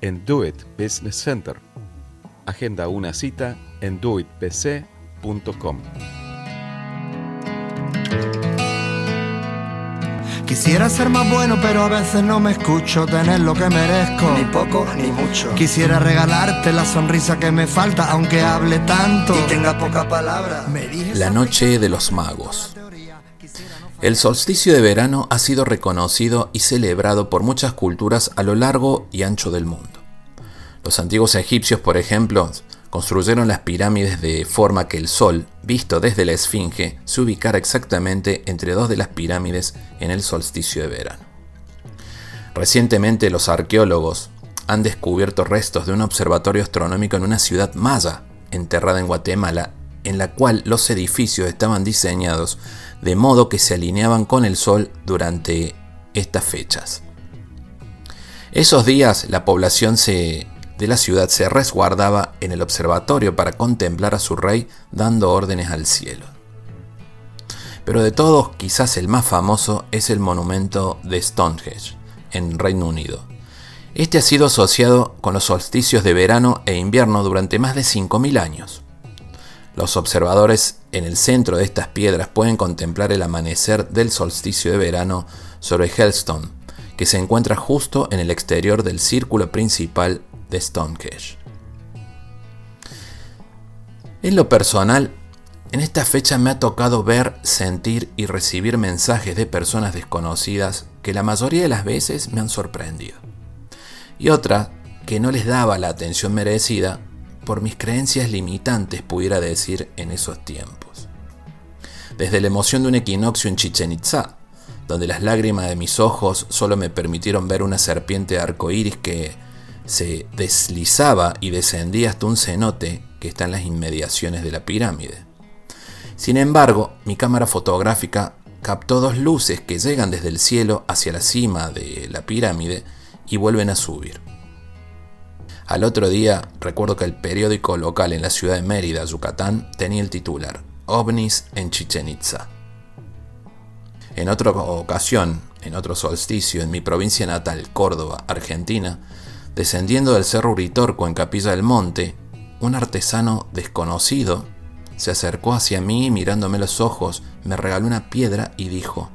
en Do It Business Center. Agenda una cita en doitbc.com. Quisiera ser más bueno, pero a veces no me escucho tener lo que merezco. Ni poco ni mucho. Quisiera regalarte la sonrisa que me falta, aunque hable tanto y tenga poca palabra. La noche de los magos. El solsticio de verano ha sido reconocido y celebrado por muchas culturas a lo largo y ancho del mundo. Los antiguos egipcios, por ejemplo, construyeron las pirámides de forma que el sol, visto desde la esfinge, se ubicara exactamente entre dos de las pirámides en el solsticio de verano. Recientemente los arqueólogos han descubierto restos de un observatorio astronómico en una ciudad maya, enterrada en Guatemala, en la cual los edificios estaban diseñados de modo que se alineaban con el sol durante estas fechas. Esos días la población de la ciudad se resguardaba en el observatorio para contemplar a su rey dando órdenes al cielo. Pero de todos, quizás el más famoso es el monumento de Stonehenge, en Reino Unido. Este ha sido asociado con los solsticios de verano e invierno durante más de 5.000 años. Los observadores en el centro de estas piedras pueden contemplar el amanecer del solsticio de verano sobre Hellstone, que se encuentra justo en el exterior del círculo principal de Stonehenge. En lo personal, en esta fecha me ha tocado ver, sentir y recibir mensajes de personas desconocidas que la mayoría de las veces me han sorprendido. Y otras que no les daba la atención merecida por mis creencias limitantes, pudiera decir, en esos tiempos. Desde la emoción de un equinoccio en Chichen Itza, donde las lágrimas de mis ojos solo me permitieron ver una serpiente arcoíris que se deslizaba y descendía hasta un cenote que está en las inmediaciones de la pirámide. Sin embargo, mi cámara fotográfica captó dos luces que llegan desde el cielo hacia la cima de la pirámide y vuelven a subir. Al otro día, recuerdo que el periódico local en la ciudad de Mérida, Yucatán, tenía el titular OVNIs en Chichen Itza. En otra ocasión, en otro solsticio, en mi provincia natal, Córdoba, Argentina, Descendiendo del cerro Uritorco en Capilla del Monte, un artesano desconocido se acercó hacia mí y mirándome los ojos me regaló una piedra y dijo,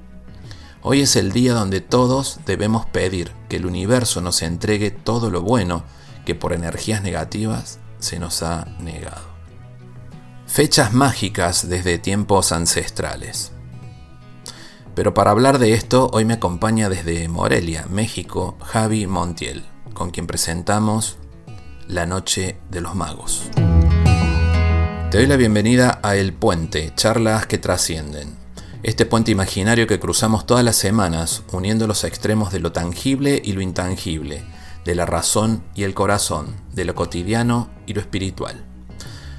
Hoy es el día donde todos debemos pedir que el universo nos entregue todo lo bueno que por energías negativas se nos ha negado. Fechas mágicas desde tiempos ancestrales. Pero para hablar de esto, hoy me acompaña desde Morelia, México, Javi Montiel con quien presentamos La Noche de los Magos. Te doy la bienvenida a El Puente, charlas que trascienden. Este puente imaginario que cruzamos todas las semanas, uniendo los extremos de lo tangible y lo intangible, de la razón y el corazón, de lo cotidiano y lo espiritual.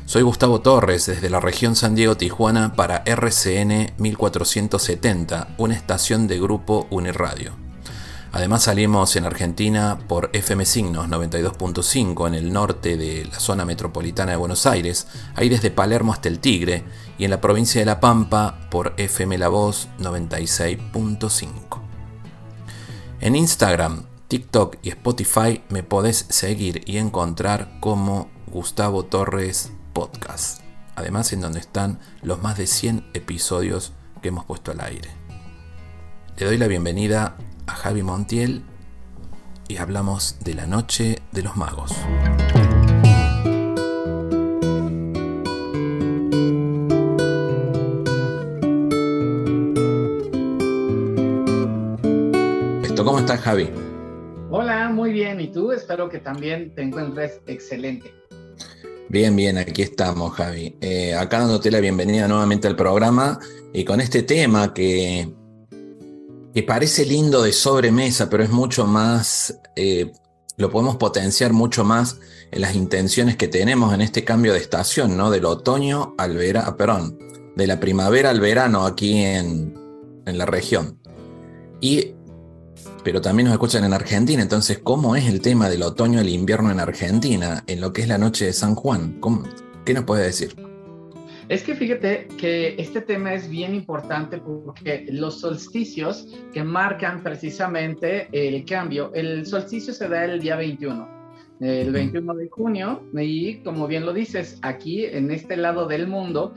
Soy Gustavo Torres desde la región San Diego Tijuana para RCN 1470, una estación de grupo Uniradio. Además salimos en Argentina por FM Signos 92.5 en el norte de la zona metropolitana de Buenos Aires, ahí desde Palermo hasta el Tigre, y en la provincia de La Pampa por FM La Voz 96.5. En Instagram, TikTok y Spotify me podés seguir y encontrar como Gustavo Torres Podcast. Además en donde están los más de 100 episodios que hemos puesto al aire. Le doy la bienvenida a Javi Montiel y hablamos de la noche de los magos. ¿Cómo estás, Javi? Muy bien. ¿Y tú? Espero que también te encuentres excelente. Bien, bien, aquí estamos, Javi. Eh, acá dándote la bienvenida nuevamente al programa y con este tema que, que parece lindo de sobremesa, pero es mucho más, eh, lo podemos potenciar mucho más en las intenciones que tenemos en este cambio de estación, ¿no? Del otoño al verano, ah, perdón, de la primavera al verano aquí en, en la región. Y pero también nos escuchan en Argentina. Entonces, ¿cómo es el tema del otoño y el invierno en Argentina, en lo que es la noche de San Juan? ¿Qué nos puede decir? Es que fíjate que este tema es bien importante porque los solsticios que marcan precisamente el cambio, el solsticio se da el día 21 el 21 de junio y como bien lo dices, aquí en este lado del mundo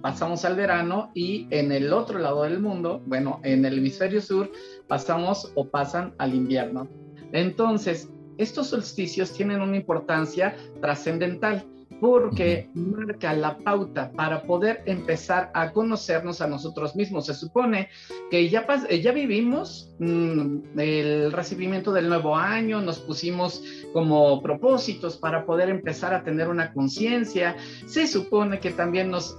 pasamos al verano y en el otro lado del mundo, bueno, en el hemisferio sur pasamos o pasan al invierno. Entonces, estos solsticios tienen una importancia trascendental porque marca la pauta para poder empezar a conocernos a nosotros mismos. Se supone que ya, eh, ya vivimos mm, el recibimiento del nuevo año, nos pusimos como propósitos para poder empezar a tener una conciencia. Se supone que también nos,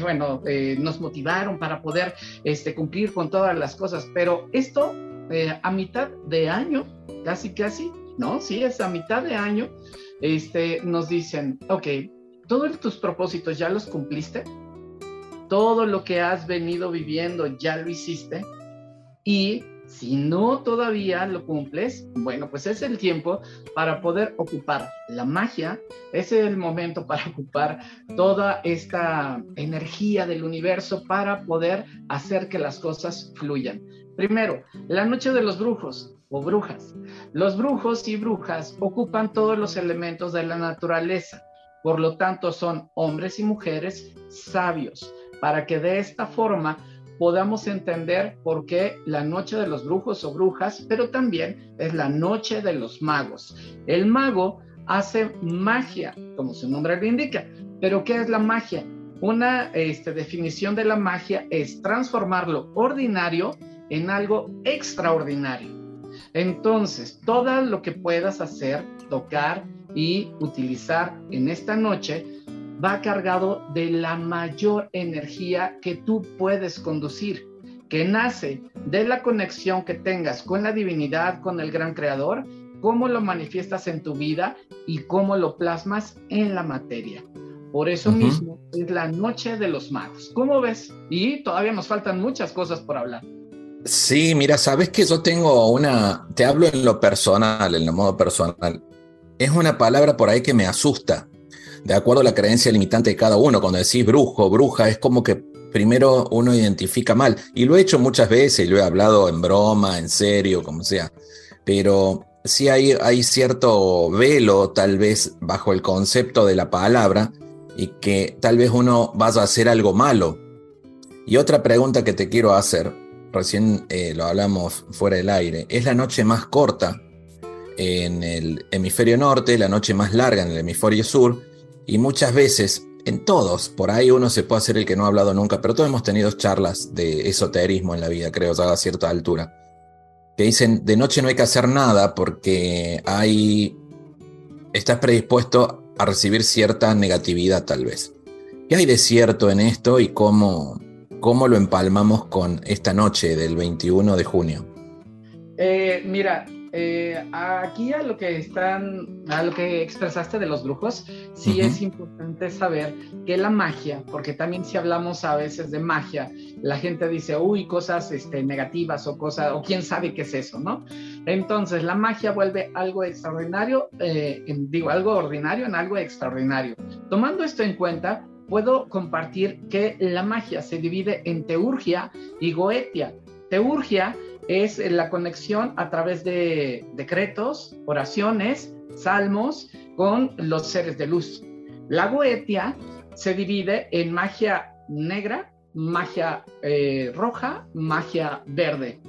bueno, eh, nos motivaron para poder este, cumplir con todas las cosas, pero esto eh, a mitad de año, casi, casi, ¿no? Sí, es a mitad de año este, nos dicen, ok, todos tus propósitos ya los cumpliste, todo lo que has venido viviendo ya lo hiciste y si no todavía lo cumples, bueno, pues es el tiempo para poder ocupar la magia, es el momento para ocupar toda esta energía del universo para poder hacer que las cosas fluyan. Primero, la noche de los brujos o brujas. Los brujos y brujas ocupan todos los elementos de la naturaleza, por lo tanto son hombres y mujeres sabios, para que de esta forma podamos entender por qué la noche de los brujos o brujas, pero también es la noche de los magos. El mago hace magia, como su nombre le indica, pero ¿qué es la magia? Una este, definición de la magia es transformar lo ordinario en algo extraordinario. Entonces, todo lo que puedas hacer, tocar y utilizar en esta noche va cargado de la mayor energía que tú puedes conducir, que nace de la conexión que tengas con la divinidad, con el gran creador, cómo lo manifiestas en tu vida y cómo lo plasmas en la materia. Por eso mismo es la noche de los magos. ¿Cómo ves? Y todavía nos faltan muchas cosas por hablar. Sí, mira, sabes que yo tengo una, te hablo en lo personal, en lo modo personal. Es una palabra por ahí que me asusta, de acuerdo a la creencia limitante de cada uno. Cuando decís brujo, bruja, es como que primero uno identifica mal. Y lo he hecho muchas veces, lo he hablado en broma, en serio, como sea. Pero sí hay, hay cierto velo, tal vez, bajo el concepto de la palabra, y que tal vez uno vaya a hacer algo malo. Y otra pregunta que te quiero hacer, recién eh, lo hablamos fuera del aire, es la noche más corta en el hemisferio norte, la noche más larga en el hemisferio sur, y muchas veces, en todos, por ahí uno se puede hacer el que no ha hablado nunca, pero todos hemos tenido charlas de esoterismo en la vida, creo, a cierta altura, que dicen, de noche no hay que hacer nada porque hay, estás predispuesto a recibir cierta negatividad tal vez. ¿Qué hay de cierto en esto y cómo, ¿Cómo lo empalmamos con esta noche del 21 de junio? Eh, mira, eh, aquí a lo que están, a lo que expresaste de los brujos, sí es importante saber que la magia, porque también si hablamos a veces de magia, la gente dice, uy, cosas este, negativas o cosas, o quién sabe qué es eso, ¿no? Entonces, la magia vuelve algo extraordinario, eh, digo, algo ordinario en algo extraordinario. Tomando esto en cuenta, puedo compartir que la magia se divide en teurgia y goetia. Teurgia es la conexión a través de decretos, oraciones, salmos con los seres de luz. La goetia se divide en magia negra, magia eh, roja, magia verde.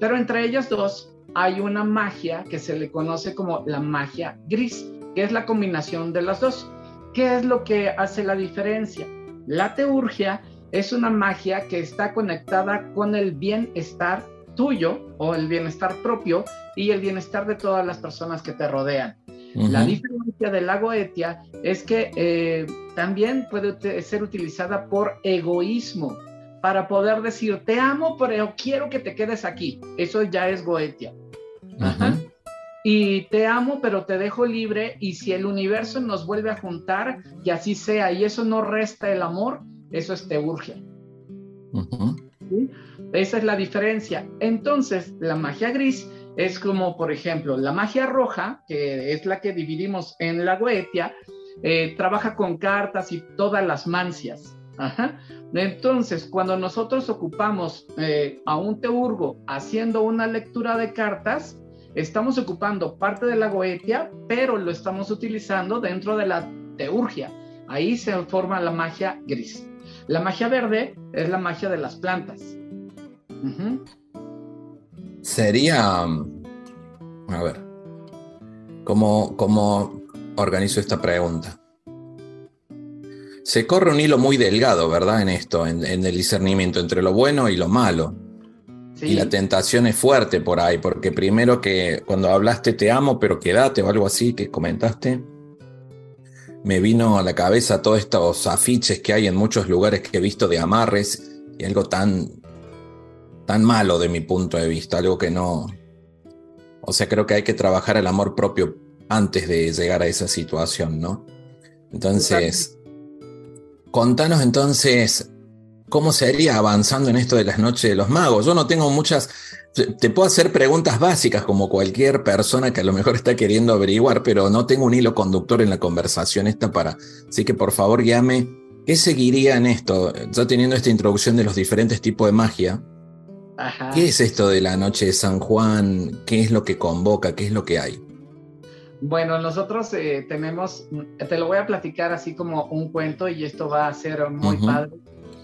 Pero entre ellas dos hay una magia que se le conoce como la magia gris, que es la combinación de las dos. ¿Qué es lo que hace la diferencia? La teurgia es una magia que está conectada con el bienestar, tuyo o el bienestar propio y el bienestar de todas las personas que te rodean. La diferencia del lago Etia es que eh, también puede ser utilizada por egoísmo, para poder decir, te amo, pero quiero que te quedes aquí. Eso ya es Goetia. Y te amo, pero te dejo libre. Y si el universo nos vuelve a juntar, y así sea, y eso no resta el amor, eso es teurgia. Esa es la diferencia. Entonces, la magia gris es como, por ejemplo, la magia roja, que es la que dividimos en la Goetia, eh, trabaja con cartas y todas las mancias. Entonces, cuando nosotros ocupamos eh, a un teurgo haciendo una lectura de cartas, estamos ocupando parte de la goetia, pero lo estamos utilizando dentro de la teurgia. Ahí se forma la magia gris. La magia verde es la magia de las plantas. Sería, a ver, ¿cómo, ¿cómo organizo esta pregunta? Se corre un hilo muy delgado, ¿verdad? En esto, en, el discernimiento entre lo bueno y lo malo. Y la tentación es fuerte por ahí, porque primero que cuando hablaste te amo, pero quédate o algo así que comentaste, me vino a la cabeza todos estos afiches que hay en muchos lugares que he visto de amarres y algo tan, tan malo de mi punto de vista, algo que no... O sea, creo que hay que trabajar el amor propio antes de llegar a esa situación, ¿no? Entonces, Contanos entonces cómo sería avanzando en esto de las noches de los magos. Yo no tengo muchas, te puedo hacer preguntas básicas como cualquier persona que a lo mejor está queriendo averiguar, pero no tengo un hilo conductor en la conversación esta para. Así que por favor llame. ¿Qué seguiría en esto? Ya teniendo esta introducción de los diferentes tipos de magia. ¿Qué es esto de la noche de San Juan? ¿Qué es lo que convoca? ¿Qué es lo que hay? Bueno, nosotros eh, tenemos, te lo voy a platicar así como un cuento y esto va a ser muy padre,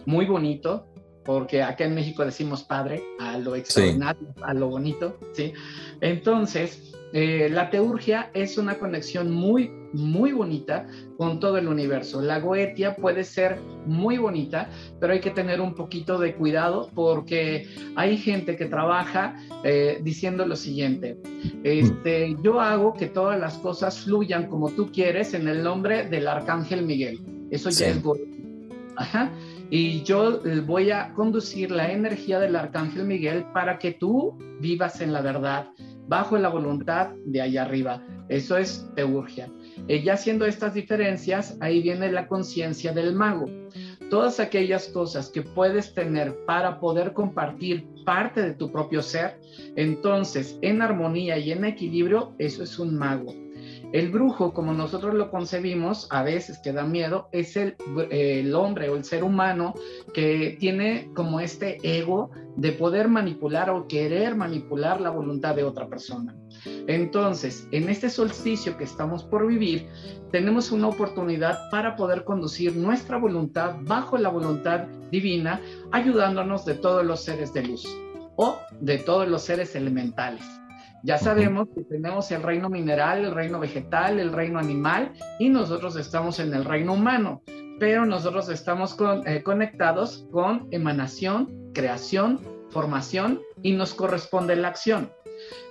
muy bonito, porque acá en México decimos padre a lo extraordinario, a lo bonito, ¿sí? Entonces, eh, la teurgia es una conexión muy, muy bonita con todo el universo. La goetia puede ser muy bonita, pero hay que tener un poquito de cuidado porque hay gente que trabaja eh, diciendo lo siguiente, este, yo hago que todas las cosas fluyan como tú quieres en el nombre del arcángel Miguel. Eso ya es goetia. Ajá y yo eh, voy a conducir la energía del arcángel Miguel para que tú vivas en la verdad, bajo la voluntad de allá arriba. Eso es teurgia. Eh, ya haciendo estas diferencias, ahí viene la conciencia del mago. Todas aquellas cosas que puedes tener para poder compartir parte de tu propio ser, entonces en armonía y en equilibrio, eso es un mago. El brujo, como nosotros lo concebimos, a veces que da miedo, es el, el, hombre o el ser humano que tiene como este ego de poder manipular o querer manipular la voluntad de otra persona. Entonces, en este solsticio que estamos por vivir, tenemos una oportunidad para poder conducir nuestra voluntad bajo la voluntad divina, ayudándonos de todos los seres de luz o de todos los seres elementales. Ya sabemos que tenemos el reino mineral, el reino vegetal, el reino animal y nosotros estamos en el reino humano, pero nosotros estamos eh, conectados con emanación, creación, formación y nos corresponde la acción.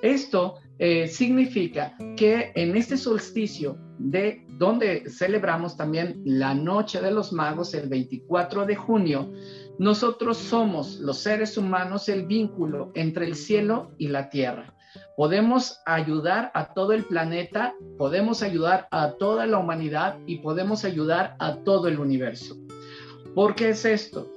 Esto eh, significa que en este solsticio de donde celebramos también la Noche de los Magos el 24 de junio, nosotros somos los seres humanos el vínculo entre el cielo y la tierra. Podemos ayudar a todo el planeta, podemos ayudar a toda la humanidad y podemos ayudar a todo el universo. ¿Por qué es esto?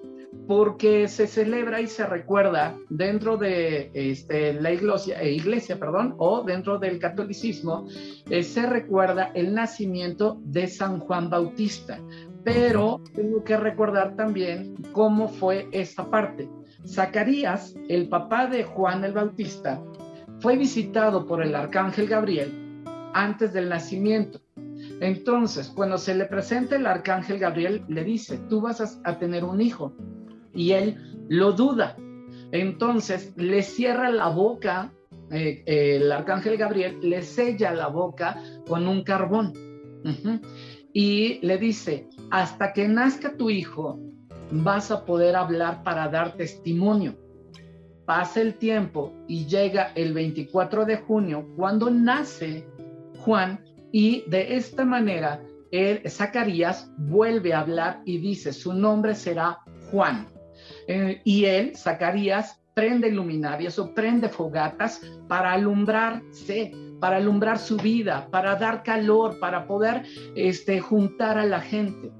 Porque se celebra y se recuerda dentro de este, la iglesia, eh, iglesia perdón, o dentro del catolicismo, eh, se recuerda el nacimiento de San Juan Bautista. Pero tengo que recordar también cómo fue esta parte. Zacarías, el papá de Juan el Bautista, fue visitado por el arcángel Gabriel antes del nacimiento. Entonces, cuando se le presenta el arcángel Gabriel, le dice, tú vas a, tener un hijo. Y él lo duda. Entonces, le cierra la boca, eh, el arcángel Gabriel le sella la boca con un carbón. Y le dice, hasta que nazca tu hijo, vas a poder hablar para dar testimonio. Pasa el tiempo y llega el 24 de junio cuando nace Juan y de esta manera él, Zacarías vuelve a hablar y dice, su nombre será Juan. Eh, y él, Zacarías, prende luminarias o prende fogatas para alumbrarse, para alumbrar su vida, para dar calor, para poder este, juntar a la gente.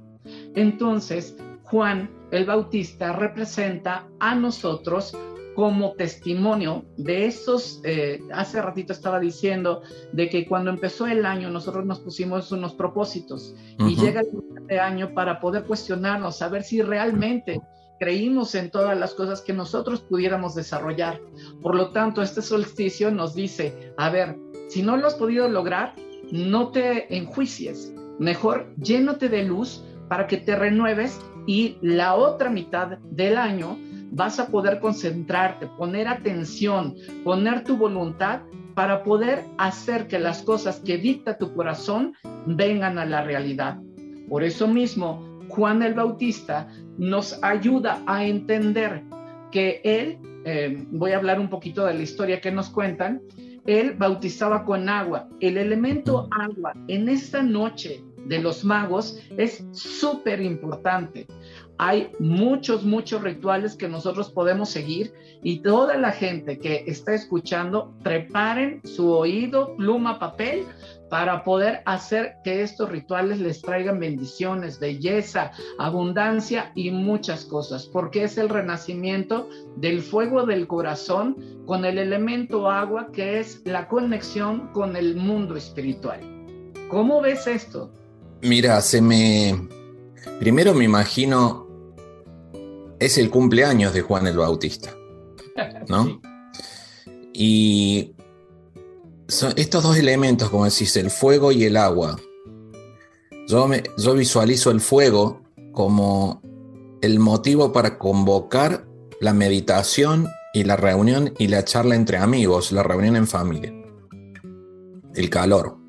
Entonces, Juan el Bautista representa a nosotros como testimonio de esos, eh, hace ratito estaba diciendo de que cuando empezó el año nosotros nos pusimos unos propósitos y llega el año para poder cuestionarnos, saber si realmente creímos en todas las cosas que nosotros pudiéramos desarrollar. Por lo tanto, este solsticio nos dice, a ver, si no lo has podido lograr, no te enjuicies, mejor llénate de luz para que te renueves y la otra mitad del año vas a poder concentrarte, poner atención, poner tu voluntad para poder hacer que las cosas que dicta tu corazón vengan a la realidad. Por eso mismo, Juan el Bautista nos ayuda a entender que él, eh, voy a hablar un poquito de la historia que nos cuentan, él bautizaba con agua. El elemento agua en esta noche de los magos es súper importante hay muchos, muchos rituales que nosotros podemos seguir y toda la gente que está escuchando, preparen su oído, pluma, papel para poder hacer que estos rituales les traigan bendiciones, belleza, abundancia y muchas cosas, porque es el renacimiento del fuego del corazón con el elemento agua que es la conexión con el mundo espiritual. ¿Cómo ves esto? Mira, se me... Primero me imagino es el cumpleaños de Juan el Bautista. ¿No? Y son estos dos elementos, como decís, el fuego y el agua. Yo, yo visualizo el fuego como el motivo para convocar la meditación y la reunión y la charla entre amigos, la reunión en familia. El calor.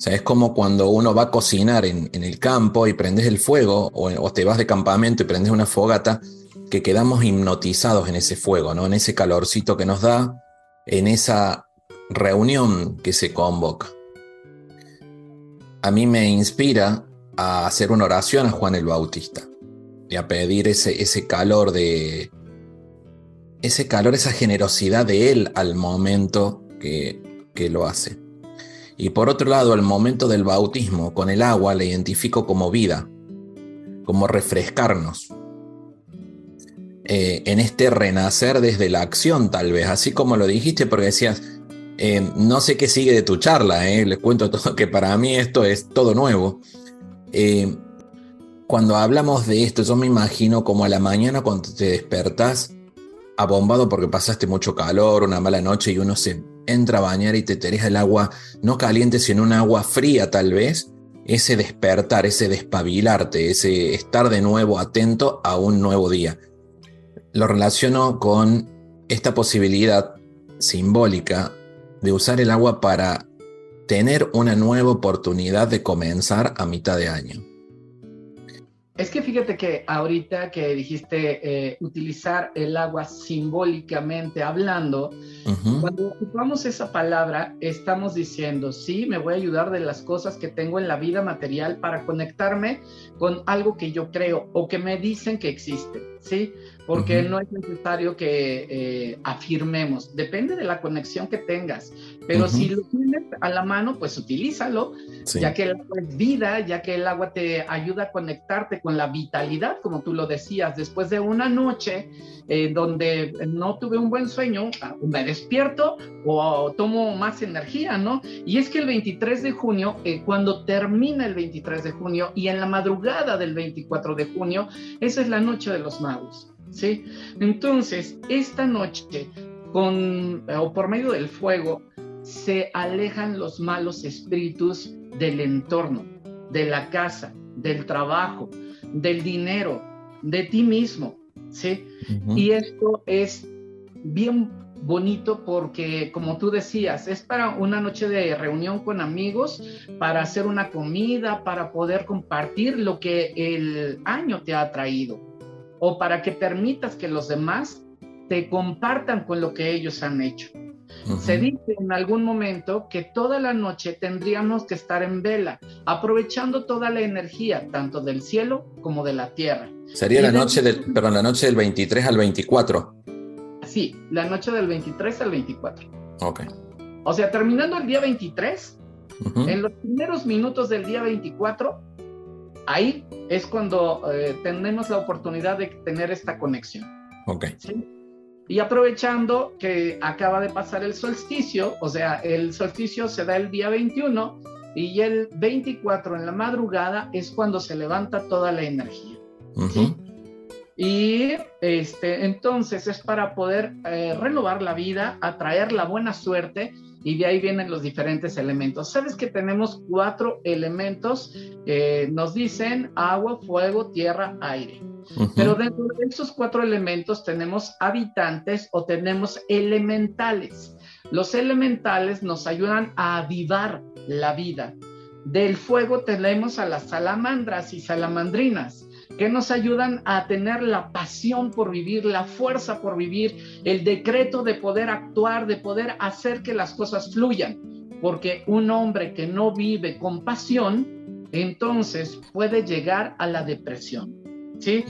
O sea, es como cuando uno va a cocinar en, el campo y prendes el fuego, o, te vas de campamento y prendes una fogata, que quedamos hipnotizados en ese fuego, ¿no? En ese calorcito que nos da, en esa reunión que se convoca. A mí me inspira a hacer una oración a Juan el Bautista y a pedir ese, ese calor de. ese calor, esa generosidad de él al momento que, que lo hace. Y por otro lado, el momento del bautismo con el agua le identifico como vida, como refrescarnos. Eh, en este renacer desde la acción, tal vez, así como lo dijiste, porque decías, eh, no sé qué sigue de tu charla, eh, les cuento todo, que para mí esto es todo nuevo. cuando hablamos de esto, yo me imagino como a la mañana cuando te despertás abombado porque pasaste mucho calor, una mala noche y uno se entra a bañar y te el agua no caliente, sino un agua fría tal vez, ese despertar, ese despabilarte, ese estar de nuevo atento a un nuevo día. Lo relaciono con esta posibilidad simbólica de usar el agua para tener una nueva oportunidad de comenzar a mitad de año. Es que fíjate que ahorita que dijiste eh, utilizar el agua simbólicamente hablando, cuando ocupamos esa palabra, estamos diciendo, sí, me voy a ayudar de las cosas que tengo en la vida material para conectarme con algo que yo creo o que me dicen que existe, ¿sí? porque no es necesario que eh, afirmemos, depende de la conexión que tengas, pero si lo tienes a la mano, pues utilízalo, ya que el agua es vida, ya que el agua te ayuda a conectarte con la vitalidad, como tú lo decías, después de una noche eh, donde no tuve un buen sueño, ah, me despierto o tomo más energía, ¿no? Y es que el 23 de junio, eh, cuando termina el 23 de junio y en la madrugada del 24 de junio, esa es la noche de los magos. ¿sí? Entonces, esta noche, con, o por medio del fuego, se alejan los malos espíritus del entorno, de la casa, del trabajo, del dinero, de ti mismo, ¿sí? Y esto es bien bonito porque, como tú decías, es para una noche de reunión con amigos, para hacer una comida, para poder compartir lo que el año te ha traído o para que permitas que los demás te compartan con lo que ellos han hecho. Se dice en algún momento que toda la noche tendríamos que estar en vela, aprovechando toda la energía, tanto del cielo como de la tierra. Sería la noche, del, perdón, la noche del 23 al 24. Sí, la noche del 23 al 24. Ok. O sea, terminando el día 23, en los primeros minutos del día 24, ahí es cuando eh, tenemos la oportunidad de tener esta conexión. Ok. Y aprovechando que acaba de pasar el solsticio, o sea, el solsticio se da el día 21 y el 24 en la madrugada es cuando se levanta toda la energía. Y este, entonces es para poder eh, renovar la vida, atraer la buena suerte y de ahí vienen los diferentes elementos. Sabes que tenemos cuatro elementos que nos dicen agua, fuego, tierra, aire. Pero dentro de esos cuatro elementos tenemos habitantes o tenemos elementales. Los elementales nos ayudan a avivar la vida. Del fuego tenemos a las salamandras y salamandrinas que nos ayudan a tener la pasión por vivir, la fuerza por vivir, el decreto de poder actuar, de poder hacer que las cosas fluyan. Porque un hombre que no vive con pasión, entonces puede llegar a la depresión. ¿sí?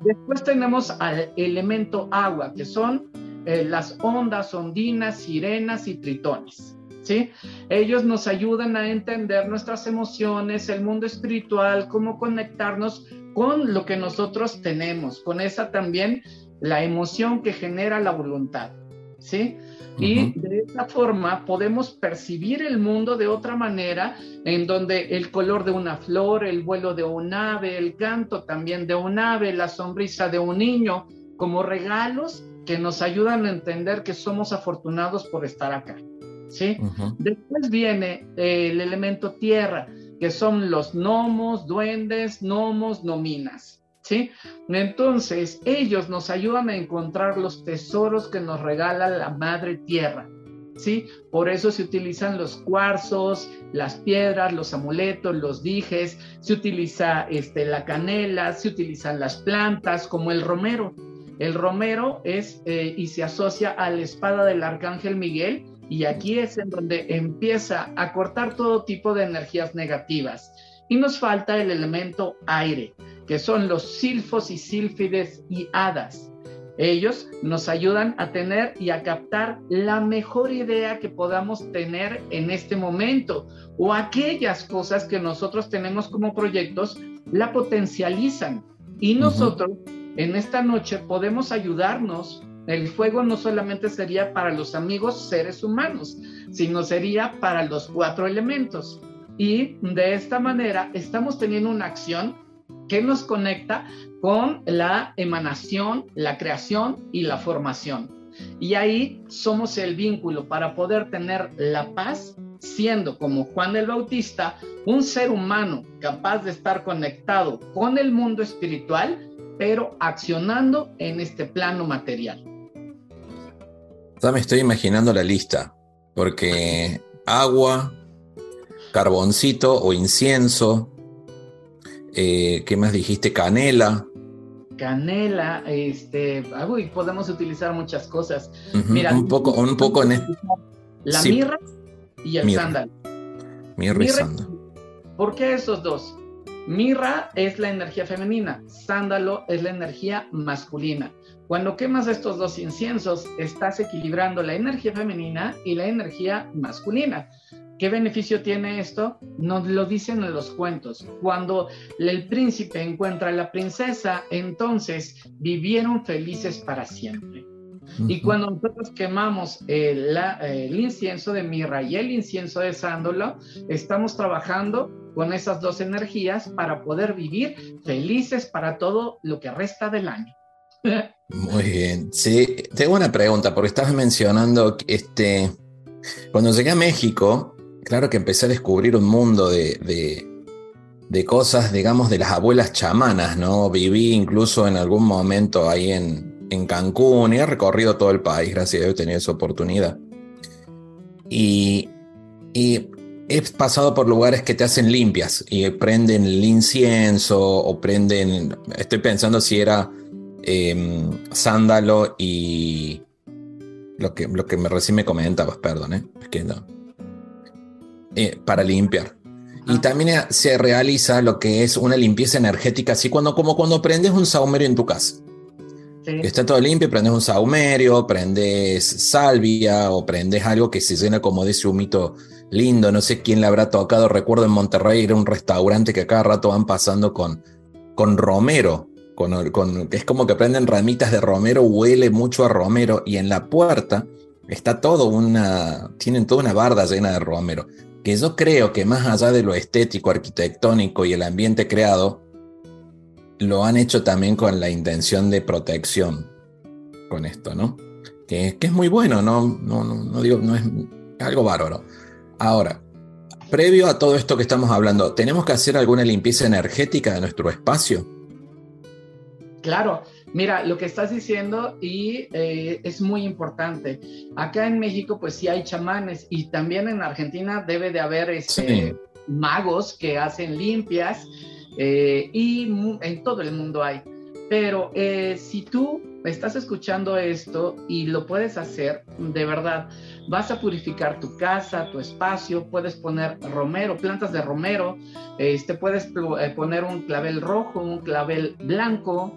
Después tenemos al elemento agua, que son eh, las ondas, ondinas, sirenas y tritones. ¿Sí? Ellos nos ayudan a entender nuestras emociones, el mundo espiritual, cómo conectarnos con lo que nosotros tenemos, con esa también la emoción que genera la voluntad, ¿sí? Y de esta forma podemos percibir el mundo de otra manera, en donde el color de una flor, el vuelo de un ave, el canto también de un ave, la sonrisa de un niño, como regalos que nos ayudan a entender que somos afortunados por estar acá, ¿sí? Después viene el elemento tierra, que son los gnomos, duendes, gnomos, nominas. ¿Sí? Entonces, ellos nos ayudan a encontrar los tesoros que nos regala la madre tierra. ¿Sí? Por eso se utilizan los cuarzos, las piedras, los amuletos, los dijes, se utiliza este, la canela, se utilizan las plantas como el romero. El romero es eh, y se asocia a la espada del arcángel Miguel y aquí es en donde empieza a cortar todo tipo de energías negativas. Y nos falta el elemento aire, que son los silfos y sílfides y hadas. Ellos nos ayudan a tener y a captar la mejor idea que podamos tener en este momento o aquellas cosas que nosotros tenemos como proyectos la potencializan y nosotros en esta noche podemos ayudarnos el fuego no solamente sería para los amigos seres humanos, sino sería para los cuatro elementos. Y de esta manera estamos teniendo una acción que nos conecta con la emanación, la creación y la formación. Y ahí somos el vínculo para poder tener la paz, siendo como Juan el Bautista un ser humano capaz de estar conectado con el mundo espiritual, pero accionando en este plano material. Ya me estoy imaginando la lista, porque agua, carboncito o incienso, eh, ¿qué más dijiste? Canela. Canela, este, ah, uy, podemos utilizar muchas cosas. Mira, un poco, un poco en la mirra y el sándalo. Mirra, y sándalo. ¿Por qué esos dos? Mirra es la energía femenina, sándalo es la energía masculina. Cuando quemas estos dos inciensos, estás equilibrando la energía femenina y la energía masculina. ¿Qué beneficio tiene esto? Nos lo dicen en los cuentos. Cuando el príncipe encuentra a la princesa, entonces vivieron felices para siempre. Y cuando nosotros quemamos el, el, incienso de mirra y el incienso de sándalo, estamos trabajando con esas dos energías para poder vivir felices para todo lo que resta del año. Muy bien. Sí, tengo una pregunta, porque estabas mencionando este. Cuando llegué a México, claro que empecé a descubrir un mundo de, de, cosas, digamos, de las abuelas chamanas, ¿no? Viví incluso en algún momento ahí en, en Cancún y he recorrido todo el país, gracias a Dios he tenido esa oportunidad. Y, y he pasado por lugares que te hacen limpias y prenden el incienso o prenden, estoy pensando si era em, sándalo y lo que, lo que me recién me comentabas, perdón, ¿eh? es que no. Eh, para limpiar. Y también se realiza lo que es una limpieza energética, así cuando, como cuando prendes un saumerio en tu casa. Está todo limpio, prendes un saumerio, prendes salvia o prendes algo que se llena como de ese humito lindo. No sé quién le habrá tocado. Recuerdo en Monterrey era un restaurante que cada rato van pasando con, con romero. Con, es como que prenden ramitas de romero, huele mucho a romero. Y en la puerta está todo una. Tienen toda una barda llena de romero. Que yo creo que más allá de lo estético, arquitectónico y el ambiente creado, lo han hecho también con la intención de protección con esto, ¿no? Que, es muy bueno, ¿no? No, no, digo, no es algo bárbaro. Ahora, previo a todo esto que estamos hablando, ¿tenemos que hacer alguna limpieza energética de nuestro espacio? Claro, mira, lo que estás diciendo y eh, es muy importante. Acá en México, pues sí hay chamanes y también en Argentina debe de haber este, magos que hacen limpias eh, y en todo el mundo hay. Pero eh, si tú estás escuchando esto y lo puedes hacer, de verdad, vas a purificar tu casa, tu espacio, puedes poner romero, plantas de romero, este, puedes eh, poner un clavel rojo, un clavel blanco,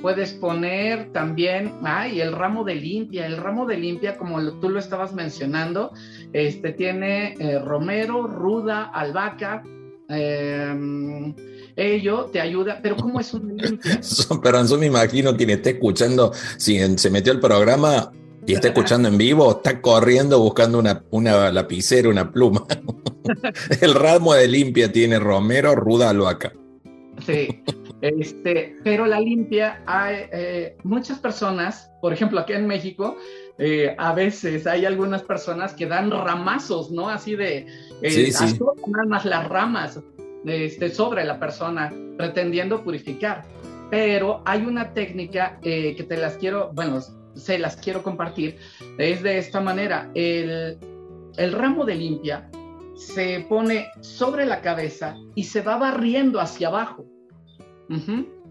puedes poner también, ay, el ramo de limpia, el ramo de limpia, como tú lo estabas mencionando, este, tiene romero, ruda, albahaca, eh, ello te ayuda, pero ¿cómo es una limpia? pero eso me imagino quien esté escuchando, si se metió el programa y está escuchando en vivo, está corriendo buscando una, una lapicera, una pluma. el ramo de limpia tiene romero, ruda, albahaca. Sí, este, pero la limpia, hay eh, muchas personas, por ejemplo, aquí en México, eh, a veces hay algunas personas que dan ramazos, ¿no? Así de, eh, sí, más las ramas este, sobre la persona, pretendiendo purificar. Pero hay una técnica eh, que te las quiero, bueno, se las quiero compartir, es de esta manera. El, el ramo de limpia se pone sobre la cabeza y se va barriendo hacia abajo.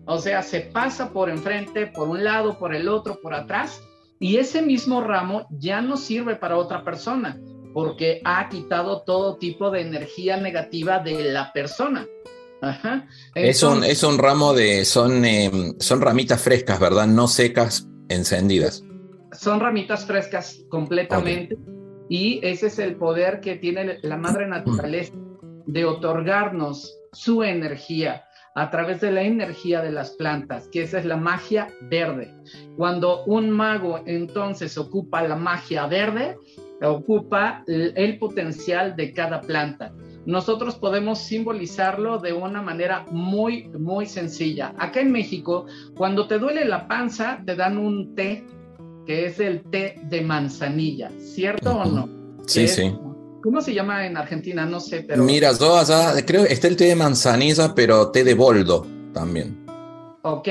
O sea, se pasa por enfrente, por un lado, por el otro, por atrás, y ese mismo ramo ya no sirve para otra persona, porque ha quitado todo tipo de energía negativa de la persona. es, un, es, un, ramo de, son, em, son ramitas frescas, ¿verdad? No secas, encendidas. Son ramitas frescas completamente. Y ese es el poder que tiene la madre naturaleza de otorgarnos su energía a través de la energía de las plantas, que esa es la magia verde. Cuando un mago entonces ocupa la magia verde, ocupa el potencial de cada planta. Nosotros podemos simbolizarlo de una manera muy, muy sencilla. Acá en México, cuando te duele la panza, te dan un té, que es el té de manzanilla, ¿cierto o no? Sí, sí. ¿Cómo se llama en Argentina? No sé, pero. Mira, yo allá, creo que está el té de manzanilla, pero té de boldo también. Ok,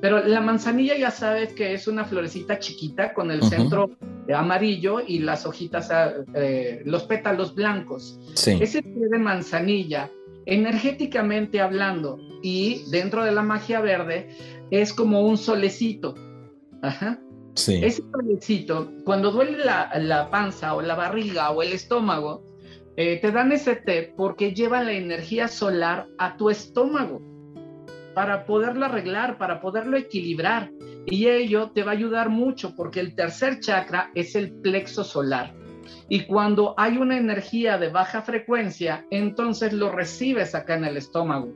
pero la manzanilla ya sabes que es una florecita chiquita con el centro amarillo y las hojitas, ah, eh, los pétalos blancos. Sí. Ese té de manzanilla, energéticamente hablando y dentro de la magia verde, es como un solecito. Ajá. Ese solecito, cuando duele la, panza o la barriga o el estómago, eh, te dan ese té porque lleva la energía solar a tu estómago para poderlo arreglar, para poderlo equilibrar. Y ello te va a ayudar mucho porque el tercer chakra es el plexo solar. Y cuando hay una energía de baja frecuencia, entonces lo recibes acá en el estómago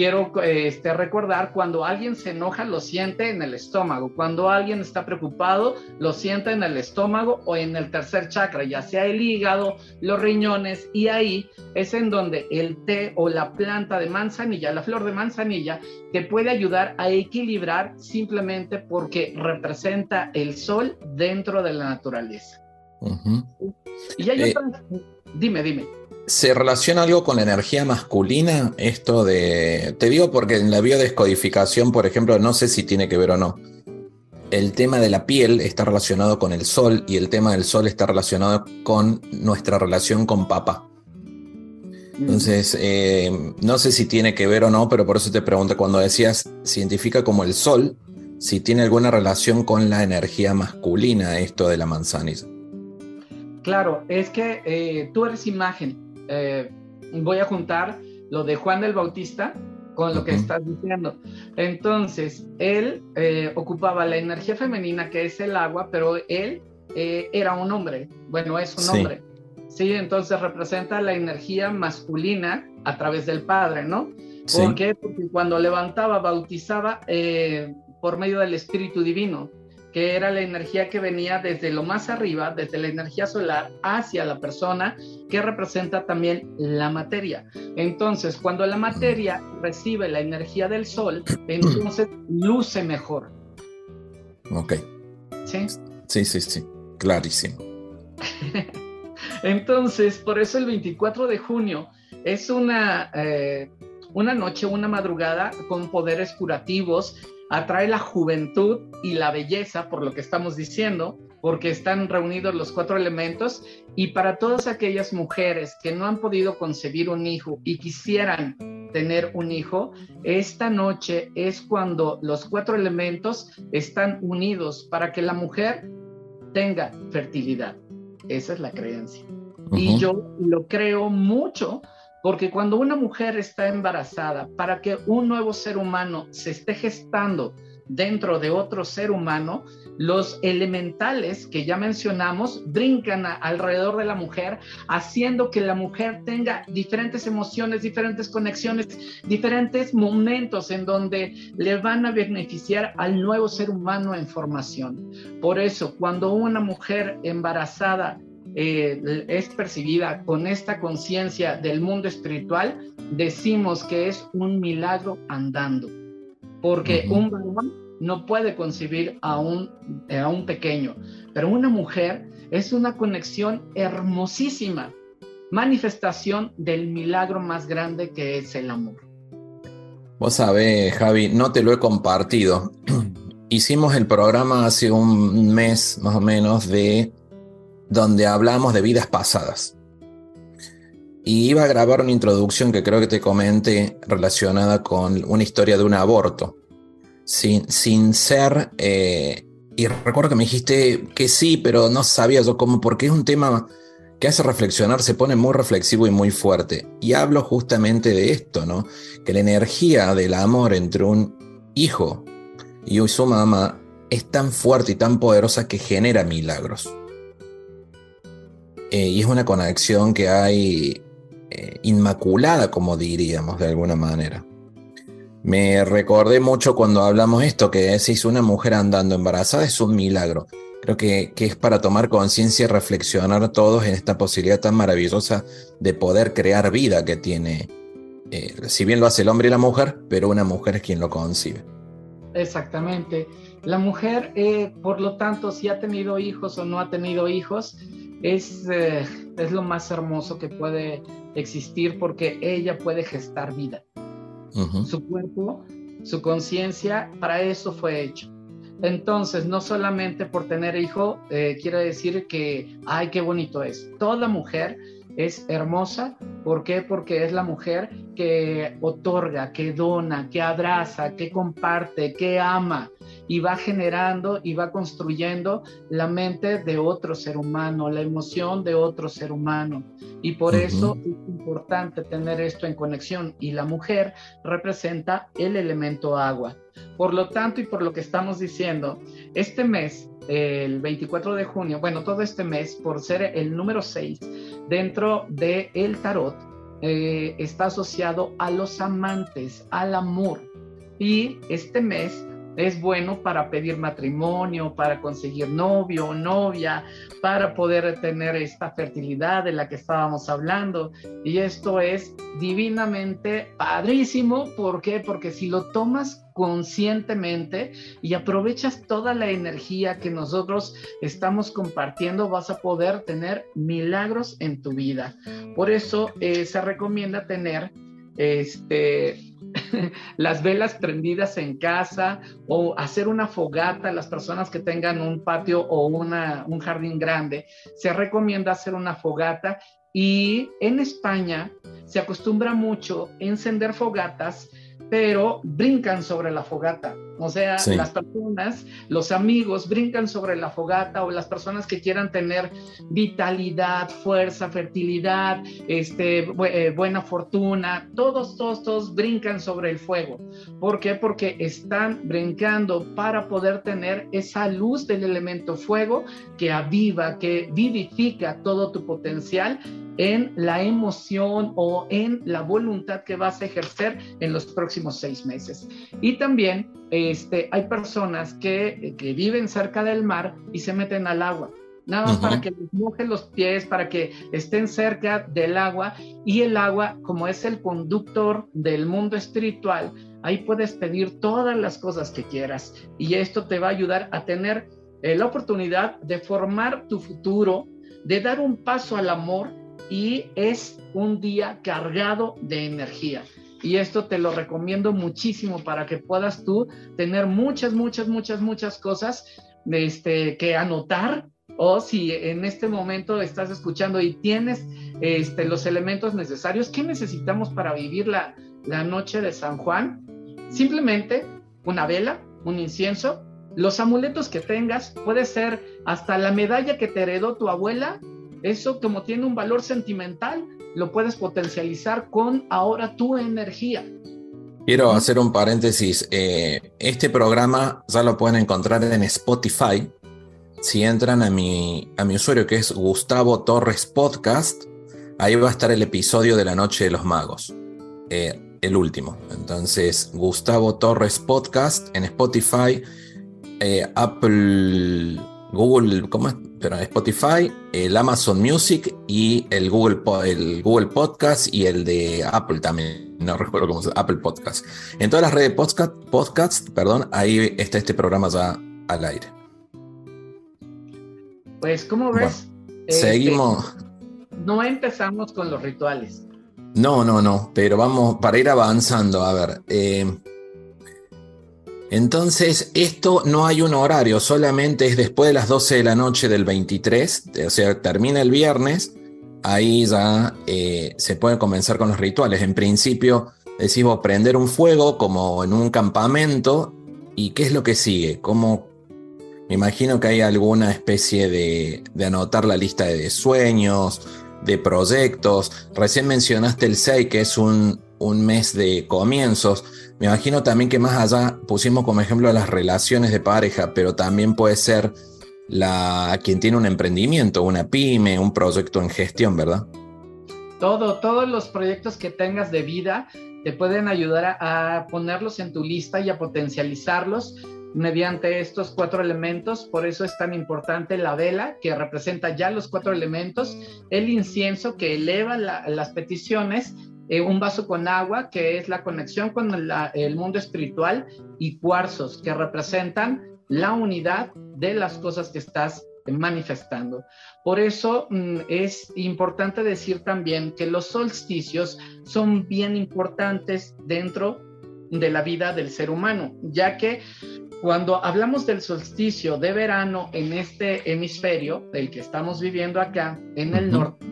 quiero este, recordar, cuando alguien se enoja, lo siente en el estómago. Cuando alguien está preocupado, lo siente en el estómago o en el tercer chakra, ya sea el hígado, los riñones, y ahí es en donde el té o la planta de manzanilla, la flor de manzanilla, te puede ayudar a equilibrar simplemente porque representa el sol dentro de la naturaleza. Y hay eh, Dime, dime. ¿Se relaciona algo con la energía masculina? Esto de. Te digo porque en la biodescodificación, por ejemplo, no sé si tiene que ver o no. El tema de la piel está relacionado con el sol y el tema del sol está relacionado con nuestra relación con papá. Entonces, eh, no sé si tiene que ver o no, pero por eso te pregunto, cuando decías científica como el sol, si tiene alguna relación con la energía masculina esto de la manzanilla. Claro, es que eh, tú eres imagen. Eh, voy a juntar lo de Juan del Bautista con lo que estás diciendo. Entonces, él eh, ocupaba la energía femenina, que es el agua, pero él era un hombre. Bueno, es un hombre. Sí, entonces representa la energía masculina a través del Padre, ¿no? ¿Por qué? Porque cuando levantaba, bautizaba por medio del Espíritu Divino que era la energía que venía desde lo más arriba, desde la energía solar, hacia la persona, que representa también la materia. Entonces, cuando la materia recibe la energía del sol, entonces luce mejor. Ok. ¿Sí? Sí, sí, sí, clarísimo. entonces, por eso el 24 de junio es una, eh, una noche, una madrugada con poderes curativos atrae la juventud y la belleza, por lo que estamos diciendo, porque están reunidos los cuatro elementos, y para todas aquellas mujeres que no han podido concebir un hijo y quisieran tener un hijo, esta noche es cuando los cuatro elementos están unidos para que la mujer tenga fertilidad. Esa es la creencia. Y yo lo creo mucho porque cuando una mujer está embarazada, para que un nuevo ser humano se esté gestando dentro de otro ser humano, los elementales que ya mencionamos brincan alrededor de la mujer, haciendo que la mujer tenga diferentes emociones, diferentes conexiones, diferentes momentos en donde le van a beneficiar al nuevo ser humano en formación. Por eso, cuando una mujer embarazada eh, es percibida con esta conciencia del mundo espiritual, decimos que es un milagro andando, porque un varón no puede concebir a un, a un pequeño, pero una mujer es una conexión hermosísima, manifestación del milagro más grande que es el amor. Vos sabés, Javi, no te lo he compartido. Hicimos el programa hace un mes más o menos de donde hablamos de vidas pasadas. Y iba a grabar una introducción que creo que te comenté relacionada con una historia de un aborto. Sin, sin ser... Eh, y recuerdo que me dijiste que sí, pero no sabía yo cómo, porque es un tema que hace reflexionar, se pone muy reflexivo y muy fuerte. Y hablo justamente de esto, ¿no? Que la energía del amor entre un hijo y su mamá es tan fuerte y tan poderosa que genera milagros. Eh, y es una conexión que hay eh, inmaculada, como diríamos de alguna manera. Me recordé mucho cuando hablamos esto, que decís una mujer andando embarazada es un milagro. Creo que, es para tomar conciencia y reflexionar todos en esta posibilidad tan maravillosa de poder crear vida que tiene, eh, si bien lo hace el hombre y la mujer, pero una mujer es quien lo concibe. Exactamente. La mujer, por lo tanto, si ha tenido hijos o no ha tenido hijos, es, eh, es lo más hermoso que puede existir porque ella puede gestar vida. Su cuerpo, su conciencia, para eso fue hecho. Entonces, no solamente por tener hijo eh, quiere decir que, ay, qué bonito es. Toda mujer es hermosa. ¿Por qué? Porque es la mujer que otorga, que dona, que abraza, que comparte, que ama y va generando y va construyendo la mente de otro ser humano, la emoción de otro ser humano. Y por eso es importante tener esto en conexión. Y la mujer representa el elemento agua. Por lo tanto, y por lo que estamos diciendo, este mes, el 24 de junio, bueno, todo este mes, por ser el número 6 dentro del el tarot, eh, está asociado a los amantes, al amor. Y este mes es bueno para pedir matrimonio, para conseguir novio o novia, para poder tener esta fertilidad de la que estábamos hablando. Y esto es divinamente padrísimo. ¿Por qué? Porque si lo tomas conscientemente y aprovechas toda la energía que nosotros estamos compartiendo, vas a poder tener milagros en tu vida. Por eso eh, se recomienda tener este las velas prendidas en casa o hacer una fogata, las personas que tengan un patio o una, un jardín grande, se recomienda hacer una fogata y en España se acostumbra mucho encender fogatas, pero brincan sobre la fogata. O sea, las personas, los amigos brincan sobre la fogata o las personas que quieran tener vitalidad, fuerza, fertilidad, este, eh, buena fortuna, todos, todos, todos brincan sobre el fuego. ¿Por qué? Porque están brincando para poder tener esa luz del elemento fuego que aviva, que vivifica todo tu potencial en la emoción o en la voluntad que vas a ejercer en los próximos seis meses. Y también este, hay personas que, viven cerca del mar y se meten al agua. Nada más para que les mojen los pies, para que estén cerca del agua. Y el agua, como es el conductor del mundo espiritual, ahí puedes pedir todas las cosas que quieras. Y esto te va a ayudar a tener eh, la oportunidad de formar tu futuro, de dar un paso al amor y es un día cargado de energía. Y esto te lo recomiendo muchísimo para que puedas tú tener muchas, muchas, muchas, muchas cosas este, que anotar o si en este momento estás escuchando y tienes este, los elementos necesarios, ¿qué necesitamos para vivir la, la noche de San Juan? Simplemente una vela, un incienso, los amuletos que tengas, puede ser hasta la medalla que te heredó tu abuela, eso como tiene un valor sentimental, lo puedes potencializar con ahora tu energía. Quiero hacer un paréntesis. Eh, este programa ya lo pueden encontrar en Spotify. Si entran a mi, a mi usuario que es Gustavo Torres Podcast, ahí va a estar el episodio de la Noche de los Magos. Eh, el último. Entonces, Gustavo Torres Podcast en Spotify, eh, Apple, Google, ¿cómo es? pero Spotify, el Amazon Music y el Google, el Google Podcast y el de Apple también. No recuerdo cómo se llama, Apple Podcast. En todas las redes de podcast, podcast, perdón, ahí está este programa ya al aire. Pues, ¿cómo ves? Este, seguimos. No empezamos con los rituales. No, no, no, pero vamos para ir avanzando. A ver, eh, entonces, esto no hay un horario, solamente es después de las 12 de la noche del 23, o sea, termina el viernes, ahí ya eh, se puede comenzar con los rituales. En principio, decimos prender un fuego como en un campamento, ¿y qué es lo que sigue? Como me imagino que hay alguna especie de, de anotar la lista de sueños, de proyectos. Recién mencionaste el 6, que es un, un mes de comienzos. Me imagino también que más allá pusimos como ejemplo las relaciones de pareja, pero también puede ser la quien tiene un emprendimiento, una pyme, un proyecto en gestión, ¿verdad? Todo, todos los proyectos que tengas de vida te pueden ayudar a, ponerlos en tu lista y a potencializarlos mediante estos cuatro elementos. Por eso es tan importante la vela, que representa ya los cuatro elementos, el incienso, que eleva las peticiones, eh, un vaso con agua, que es la conexión con el mundo espiritual, y cuarzos, que representan la unidad de las cosas que estás manifestando. Por eso mm, es importante decir también que los solsticios son bien importantes dentro de la vida del ser humano, ya que cuando hablamos del solsticio de verano en este hemisferio, del que estamos viviendo acá en el norte,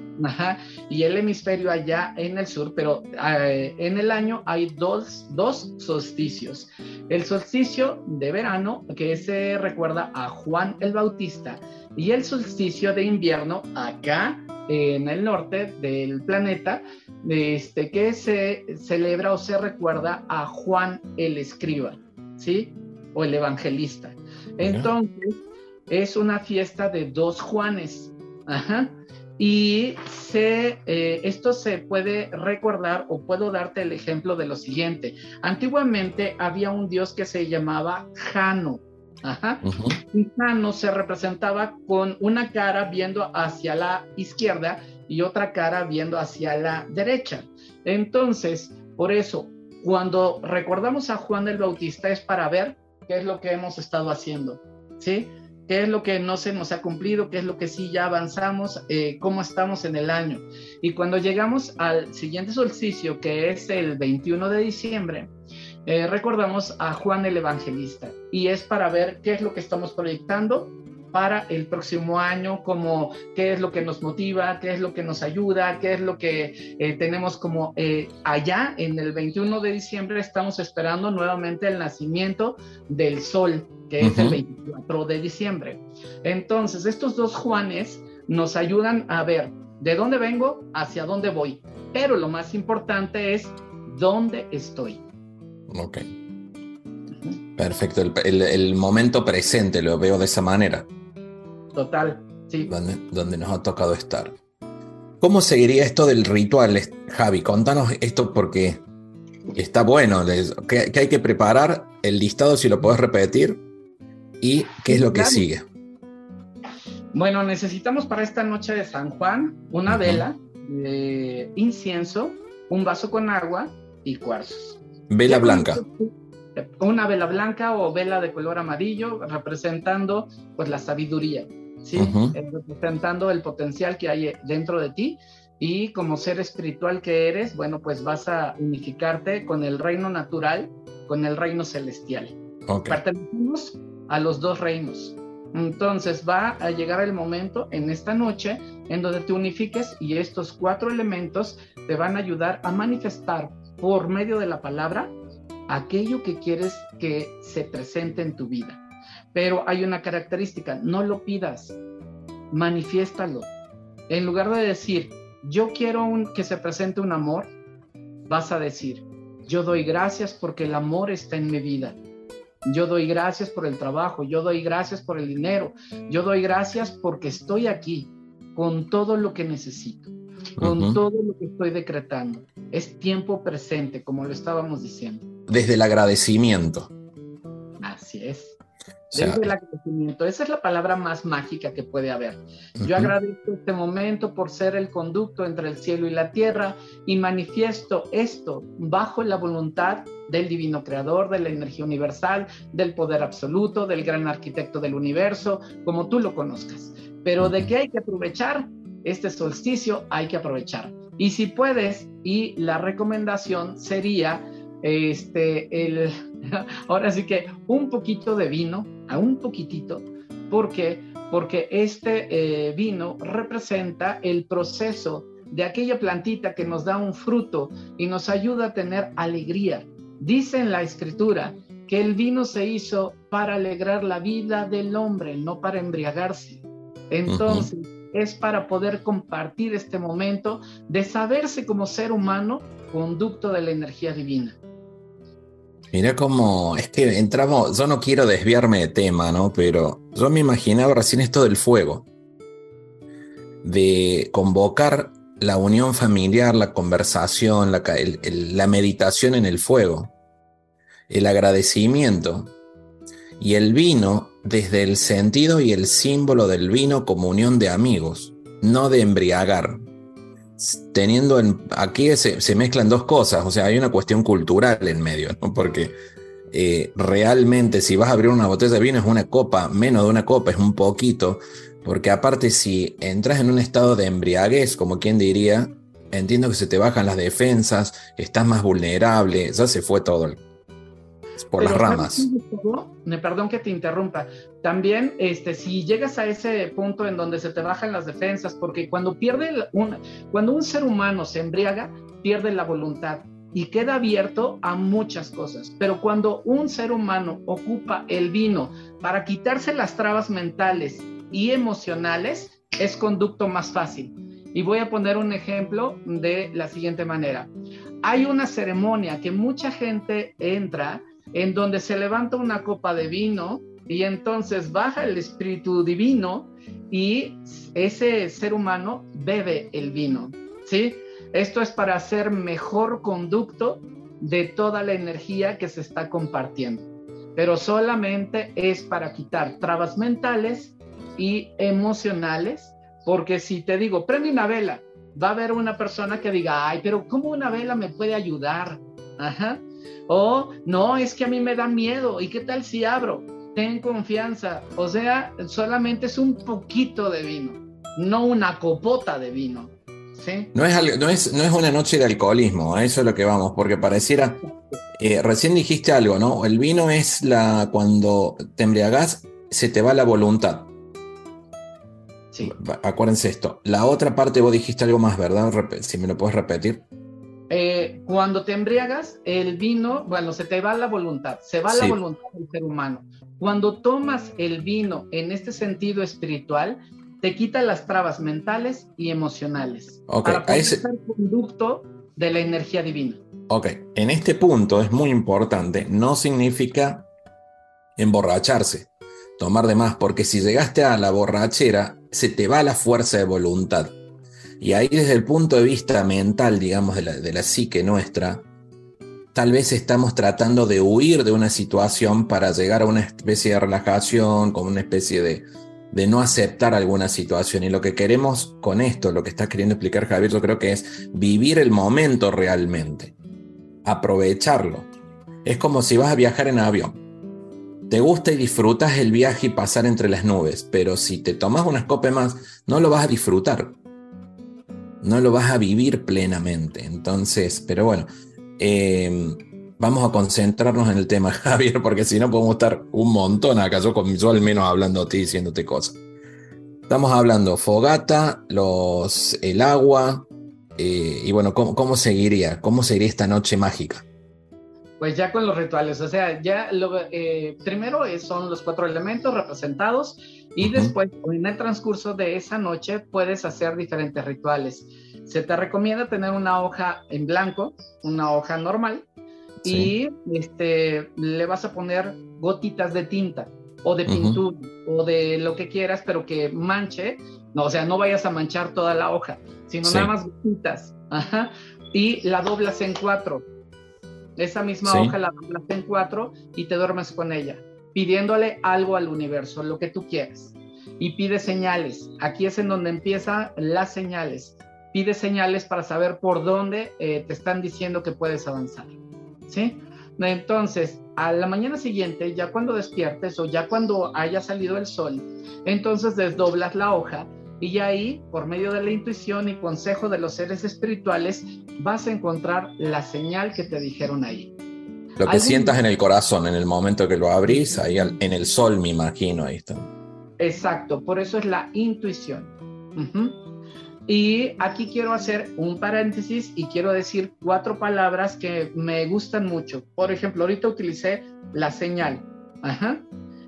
y el hemisferio allá en el sur, pero eh, en el año hay dos, dos solsticios. El solsticio de verano, que se recuerda a Juan el Bautista, y el solsticio de invierno acá en el norte del planeta, este, que se celebra o se recuerda a Juan el Escriba, ¿sí? O el Evangelista. Entonces, es una fiesta de dos Juanes. Ajá. Y se, eh, esto se puede recordar o puedo darte el ejemplo de lo siguiente. Antiguamente había un dios que se llamaba Jano. Ajá. Y Jano se representaba con una cara viendo hacia la izquierda y otra cara viendo hacia la derecha. Entonces, por eso, cuando recordamos a Juan el Bautista es para ver qué es lo que hemos estado haciendo. ¿Sí? Qué es lo que no se nos ha cumplido, qué es lo que sí ya avanzamos, eh, cómo estamos en el año. Y cuando llegamos al siguiente solsticio, que es el 21 de diciembre, eh, recordamos a Juan el Evangelista. Y es para ver qué es lo que estamos proyectando para el próximo año, como qué es lo que nos motiva, qué es lo que nos ayuda, qué es lo que eh, tenemos como allá en el 21 de diciembre estamos esperando nuevamente el nacimiento del sol, que es el 24 de diciembre. Entonces, estos dos Juanes nos ayudan a ver de dónde vengo, hacia dónde voy, pero lo más importante es dónde estoy. Ok. Perfecto, el, momento presente lo veo de esa manera. Total, sí. Donde, nos ha tocado estar. ¿Cómo seguiría esto del ritual, Javi? Contanos esto porque está bueno. ¿Qué, hay que preparar? El listado, si lo puedes repetir. ¿Y qué es lo que sigue? Bueno, necesitamos para esta noche de San Juan una vela, incienso, un vaso con agua y cuarzos. Vela blanca una vela blanca o vela de color amarillo representando pues la sabiduría, ¿sí? Eh, representando el potencial que hay dentro de ti y como ser espiritual que eres, bueno, pues vas a unificarte con el reino natural, con el reino celestial. Pertenecemos a los dos reinos. Entonces va a llegar el momento en esta noche en donde te unifiques y estos cuatro elementos te van a ayudar a manifestar por medio de la palabra aquello que quieres que se presente en tu vida. Pero hay una característica, no lo pidas, manifiéstalo. En lugar de decir, yo quiero que se presente un amor, vas a decir, yo doy gracias porque el amor está en mi vida. Yo doy gracias por el trabajo, yo doy gracias por el dinero, yo doy gracias porque estoy aquí con todo lo que necesito, con todo lo que estoy decretando. Es tiempo presente, como lo estábamos diciendo desde el agradecimiento. Así es. Desde el agradecimiento. Esa es la palabra más mágica que puede haber. Yo agradezco este momento por ser el conducto entre el cielo y la tierra y manifiesto esto bajo la voluntad del divino creador, de la energía universal, del poder absoluto, del gran arquitecto del universo, como tú lo conozcas. Pero de qué hay que aprovechar este solsticio, hay que aprovechar. Y si puedes, y la recomendación sería este, el, ahora sí que un poquito de vino, a un poquitito, porque porque este eh, vino representa el proceso de aquella plantita que nos da un fruto y nos ayuda a tener alegría. Dice en la escritura que el vino se hizo para alegrar la vida del hombre, no para embriagarse. Entonces, es para poder compartir este momento de saberse como ser humano conducto de la energía divina. Mira cómo, es que entramos, yo no quiero desviarme de tema, ¿no? Pero yo me imaginaba recién esto del fuego, de convocar la unión familiar, la conversación, la, la meditación en el fuego, el agradecimiento y el vino desde el sentido y el símbolo del vino como unión de amigos, no de embriagar teniendo en, aquí se, mezclan dos cosas, o sea, hay una cuestión cultural en medio, ¿no? Porque eh, realmente si vas a abrir una botella de vino es una copa, menos de una copa, es un poquito, porque aparte si entras en un estado de embriaguez, como quien diría, entiendo que se te bajan las defensas, estás más vulnerable, ya se fue todo el por las ramas. Me perdón que te interrumpa. También, este, si llegas a ese punto en donde se te bajan las defensas, porque cuando pierde un, cuando un ser humano se embriaga, pierde la voluntad y queda abierto a muchas cosas. Pero cuando un ser humano ocupa el vino para quitarse las trabas mentales y emocionales, es conducto más fácil. Y voy a poner un ejemplo de la siguiente manera. Hay una ceremonia que mucha gente entra en donde se levanta una copa de vino y entonces baja el espíritu divino y ese ser humano bebe el vino, ¿sí? Esto es para hacer mejor conducto de toda la energía que se está compartiendo, pero solamente es para quitar trabas mentales y emocionales, porque si te digo, prende una vela, va a haber una persona que diga, ay, pero ¿cómo una vela me puede ayudar? Ajá. O no, es que a mí me da miedo. ¿Y qué tal si abro? Ten confianza. O sea, solamente es un poquito de vino, no una copota de vino. ¿sí? No, es, no, es, no es una noche de alcoholismo, a eso es lo que vamos, porque pareciera. Eh, recién dijiste algo, ¿no? El vino es la. Cuando te embriagas, se te va la voluntad. Sí. Acuérdense esto. La otra parte vos dijiste algo más, ¿verdad? Si me lo puedes repetir. Eh, cuando te embriagas, el vino, bueno, se te va la voluntad, se va la voluntad del ser humano. Cuando tomas el vino en este sentido espiritual, te quita las trabas mentales y emocionales para poder ser conducto de la energía divina. Ok, en este punto es muy importante, no significa emborracharse, tomar de más, porque si llegaste a la borrachera, se te va la fuerza de voluntad. Y ahí desde el punto de vista mental, digamos, de la, de la psique nuestra, tal vez estamos tratando de huir de una situación para llegar a una especie de relajación, como una especie de, de no aceptar alguna situación. Y lo que queremos con esto, lo que está queriendo explicar Javier, yo creo que es vivir el momento realmente, aprovecharlo. Es como si vas a viajar en avión. Te gusta y disfrutas el viaje y pasar entre las nubes, pero si te tomas una copa más, no lo vas a disfrutar. No lo vas a vivir plenamente. Entonces, pero bueno, em, vamos a concentrarnos en el tema, Javier, porque si no podemos estar un montón acá, yo, yo al menos hablando a ti, diciéndote cosas. Estamos hablando fogata, los, el agua, eh, y bueno, ¿cómo, ¿cómo, seguiría? ¿Cómo seguiría esta noche mágica? Pues ya con los rituales, o sea, ya lo, eh, primero son los cuatro elementos representados y después en el transcurso de esa noche puedes hacer diferentes rituales. Se te recomienda tener una hoja en blanco, una hoja normal, y este, le vas a poner gotitas de tinta o de pintura o de lo que quieras, pero que manche, no, o sea, no vayas a manchar toda la hoja, sino nada más gotitas. Y la doblas en cuatro. Esa misma hoja la doblas en cuatro y te duermes con ella, pidiéndole algo al universo, lo que tú quieras. Y pide señales. Aquí es en donde empiezan las señales. Pide señales para saber por dónde eh, te están diciendo que puedes avanzar. ¿sí? Entonces, a la mañana siguiente, ya cuando despiertes o ya cuando haya salido el sol, entonces desdoblas la hoja y ahí, por medio de la intuición y consejo de los seres espirituales, vas a encontrar la señal que te dijeron ahí. Lo que sientas en el corazón, en el momento que lo abrís, ahí en el sol, me imagino, ahí está. Exacto, por eso es la intuición. Y aquí quiero hacer un paréntesis y quiero decir cuatro palabras que me gustan mucho. Por ejemplo, ahorita utilicé la señal. Ajá.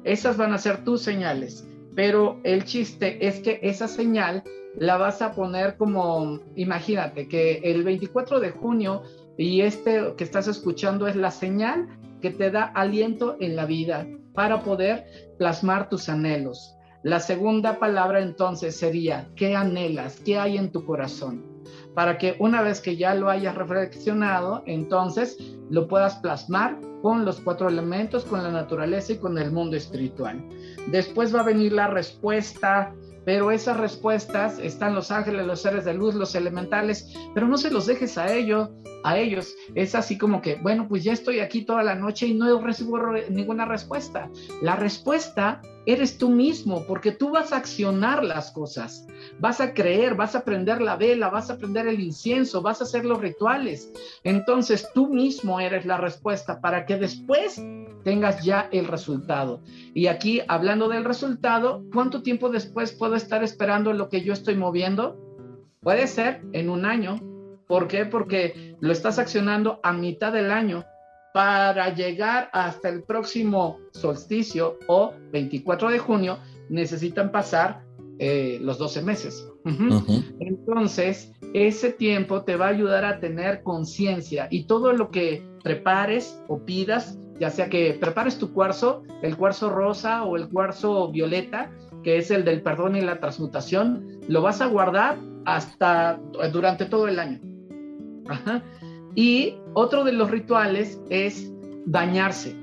Esas van a ser tus señales. Pero el chiste es que esa señal la vas a poner como, imagínate que el 24 de junio y este que estás escuchando es la señal que te da aliento en la vida para poder plasmar tus anhelos. La segunda palabra entonces sería, ¿qué anhelas? ¿Qué hay en tu corazón? Para que una vez que ya lo hayas reflexionado, entonces lo puedas plasmar con los cuatro elementos, con la naturaleza y con el mundo espiritual. Después va a venir la respuesta, pero esas respuestas están los ángeles, los seres de luz, los elementales, pero no se los dejes a ellos, a ellos. Es así como que, bueno, pues ya estoy aquí toda la noche y no recibo ninguna respuesta. La respuesta eres tú mismo, porque tú vas a accionar las cosas, vas a creer, vas a prender la vela, vas a prender el incienso, vas a hacer los rituales. Entonces tú mismo eres la respuesta para que después tengas ya el resultado. Y aquí, hablando del resultado, ¿cuánto tiempo después puedo estar esperando lo que yo estoy moviendo? Puede ser en un año. ¿Por qué? Porque lo estás accionando a mitad del año para llegar hasta el próximo solsticio o 24 de junio, necesitan pasar eh, los 12 meses. Entonces, ese tiempo te va a ayudar a tener conciencia y todo lo que prepares o pidas, ya sea que prepares tu cuarzo, el cuarzo rosa o el cuarzo violeta, que es el del perdón y la transmutación, lo vas a guardar hasta durante todo el año. Ajá. Y otro de los rituales es bañarse.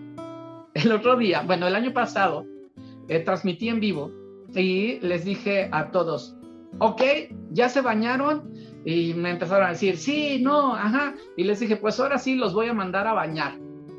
El otro día, bueno, el año pasado, eh, transmití en vivo y les dije a todos, ok, ya se bañaron y me empezaron a decir, sí, no, ajá. Y les dije, pues ahora sí los voy a mandar a bañar.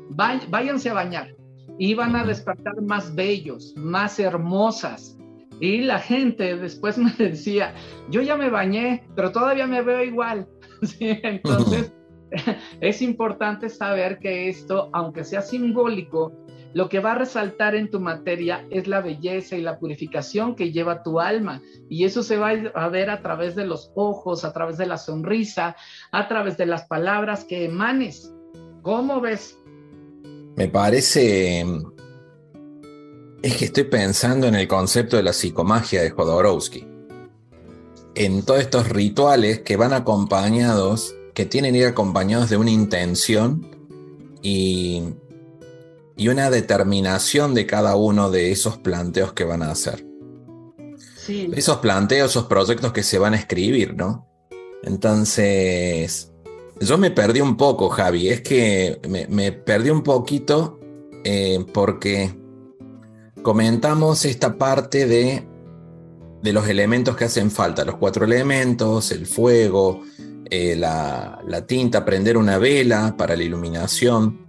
váyanse a bañar. Y van a despertar más bellos, más hermosas. Y la gente después me decía, yo ya me bañé, pero todavía me veo igual. entonces, es importante saber que esto, aunque sea simbólico, lo que va a resaltar en tu materia es la belleza y la purificación que lleva tu alma. Y eso se va a ver a través de los ojos, a través de la sonrisa, a través de las palabras que emanes. ¿Cómo ves? Me parece... Es que estoy pensando en el concepto de la psicomagia de Jodorowsky. En todos estos rituales que van acompañados, que tienen que ir acompañados de una intención y, y una determinación de cada uno de esos planteos que van a hacer. Esos planteos, esos proyectos que se van a escribir, ¿no? Entonces, yo me perdí un poco, Javi. Es que me, perdí un poquito eh, porque comentamos esta parte de, de, los elementos que hacen falta, los cuatro elementos, el fuego, eh, la, tinta, prender una vela para la iluminación.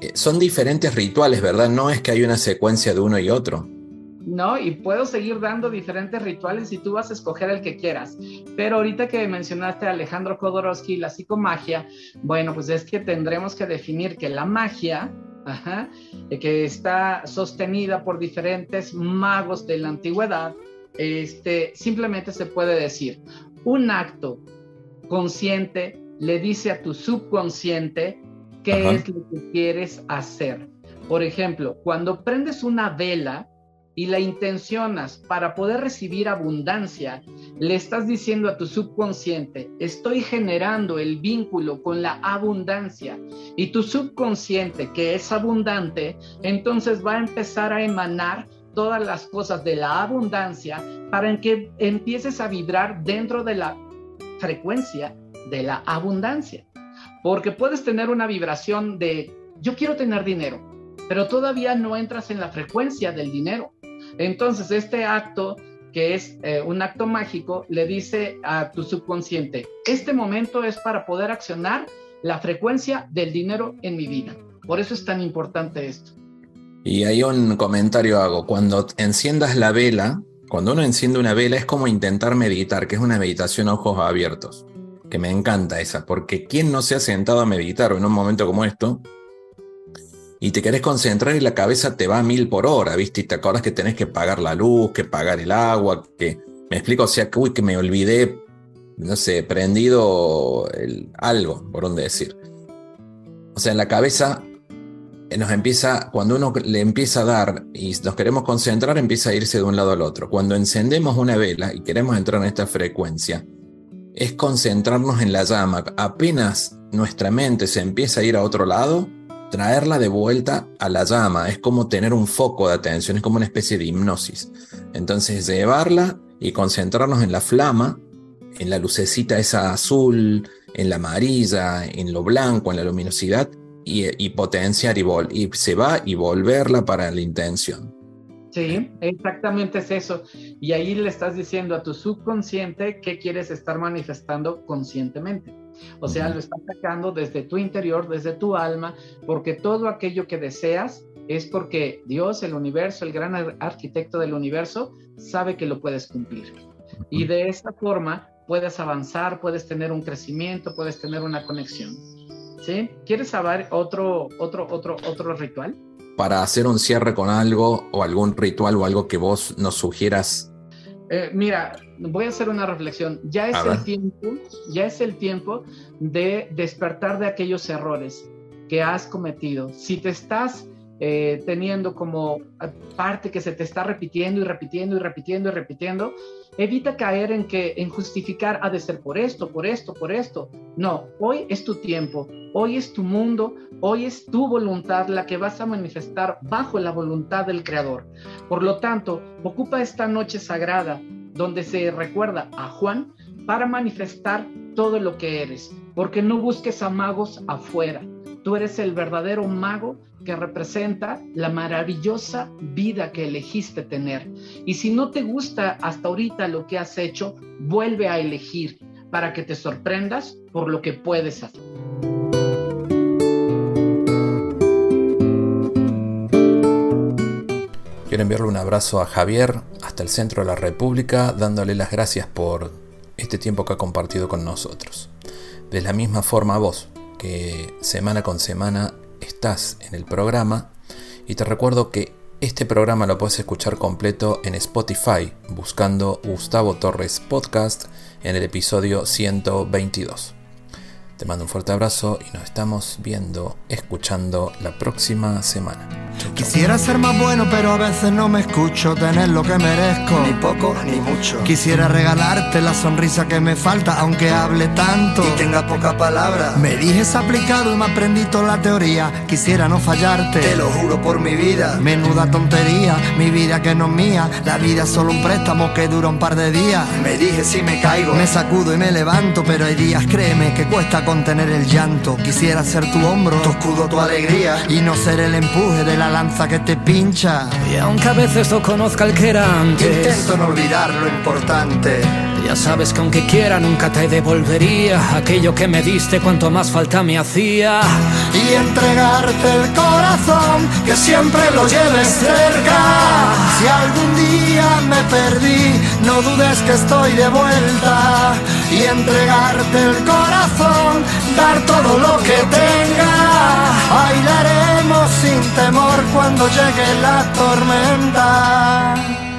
Eh, son diferentes rituales, ¿verdad? No es que hay una secuencia de uno y otro. ¿no? Y puedo seguir dando diferentes rituales y tú vas a escoger el que quieras. Pero ahorita que mencionaste a Alejandro Jodorowsky, la psicomagia, bueno, pues es que tendremos que definir que la magia, que está sostenida por diferentes magos de la antigüedad, este, simplemente se puede decir, un acto consciente le dice a tu subconsciente qué es lo que quieres hacer. Por ejemplo, cuando prendes una vela, y la intencionas para poder recibir abundancia, le estás diciendo a tu subconsciente, estoy generando el vínculo con la abundancia y tu subconsciente que es abundante, entonces va a empezar a emanar todas las cosas de la abundancia para que empieces a vibrar dentro de la frecuencia de la abundancia. Porque puedes tener una vibración de yo quiero tener dinero, pero todavía no entras en la frecuencia del dinero. Entonces, este acto, que es eh, un acto mágico, le dice a tu subconsciente, este momento es para poder accionar la frecuencia del dinero en mi vida. Por eso es tan importante esto. Y hay un comentario hago, cuando enciendas la vela, cuando uno enciende una vela es como intentar meditar, que es una meditación a ojos abiertos, que me encanta esa, porque ¿quién no se ha sentado a meditar en un momento como esto? y te querés concentrar y la cabeza te va a mil por hora, ¿viste? Y te acuerdas que tenés que pagar la luz, que pagar el agua, que... Me explico, o sea, que, uy, que me olvidé, no sé, prendido algo, por donde decir. O sea, en la cabeza nos empieza, cuando uno le empieza a dar y nos queremos concentrar, empieza a irse de un lado al otro. Cuando encendemos una vela y queremos entrar en esta frecuencia, es concentrarnos en la llama. Apenas nuestra mente se empieza a ir a otro lado, traerla de vuelta a la llama. Es como tener un foco de atención, es como una especie de hipnosis. Entonces llevarla y concentrarnos en la flama, en la lucecita esa azul, en la amarilla, en lo blanco, en la luminosidad, y, potenciar y, y se va y volverla para la intención. Sí, exactamente es eso. Y ahí le estás diciendo a tu subconsciente qué quieres estar manifestando conscientemente. O sea, lo estás sacando desde tu interior, desde tu alma, porque todo aquello que deseas es porque Dios, el universo, el gran arquitecto del universo, sabe que lo puedes cumplir. Y de esta forma puedes avanzar, puedes tener un crecimiento, puedes tener una conexión. ¿Sí? ¿Quieres saber otro, otro, otro, otro ritual? Para hacer un cierre con algo o algún ritual o algo que vos nos sugieras. Eh, mira, voy a hacer una reflexión. Ya es el tiempo, ya es el tiempo de despertar de aquellos errores que has cometido. Si te estás eh, teniendo como parte que se te está repitiendo y repitiendo y repitiendo y repitiendo, evita caer en que en justificar ha de ser por esto, por esto, por esto. No, hoy es tu tiempo, hoy es tu mundo, hoy es tu voluntad la que vas a manifestar bajo la voluntad del Creador. Por lo tanto, ocupa esta noche sagrada donde se recuerda a Juan para manifestar todo lo que eres, porque no busques a magos afuera. Tú eres el verdadero mago que representa la maravillosa vida que elegiste tener. Y si no te gusta hasta ahorita lo que has hecho, vuelve a elegir para que te sorprendas por lo que puedes hacer. Quiero enviarle un abrazo a Javier hasta el centro de la República, dándole las gracias por este tiempo que ha compartido con nosotros. De la misma forma a vos, que semana con semana estás en el programa Y te recuerdo que este programa lo puedes escuchar completo en Spotify buscando Gustavo Torres Podcast en el episodio 122. Te mando un fuerte abrazo y nos estamos viendo, escuchando la próxima semana. Quisiera ser más bueno, pero a veces no me escucho tener lo que merezco. Ni poco ni mucho. Quisiera regalarte la sonrisa que me falta, aunque hable tanto. Y tenga poca palabra. Me dijes aplicado y me aprendí toda la teoría. Quisiera no fallarte. Te lo juro por mi vida. Menuda tontería, mi vida que no es mía. La vida es solo un préstamo que dura un par de días. Me dije si me caigo. Me sacudo y me levanto, pero hay días, créeme, que cuesta contener el llanto. Quisiera ser tu hombro, Tu escudo, tu alegría. y no ser el empuje de la lanza que te pincha. Y aunque a veces no conozca el que era antes, Intento no olvidar lo importante. ya sabes que aunque quiera nunca te devolvería aquello que me diste cuanto más falta me hacía. y entregarte el corazón, que siempre lo lleves cerca. Si algún día me perdí, no dudes que estoy de vuelta. Y entregarte el corazón, dar todo lo que tenga. Bailaremos sin temor cuando llegue la tormenta.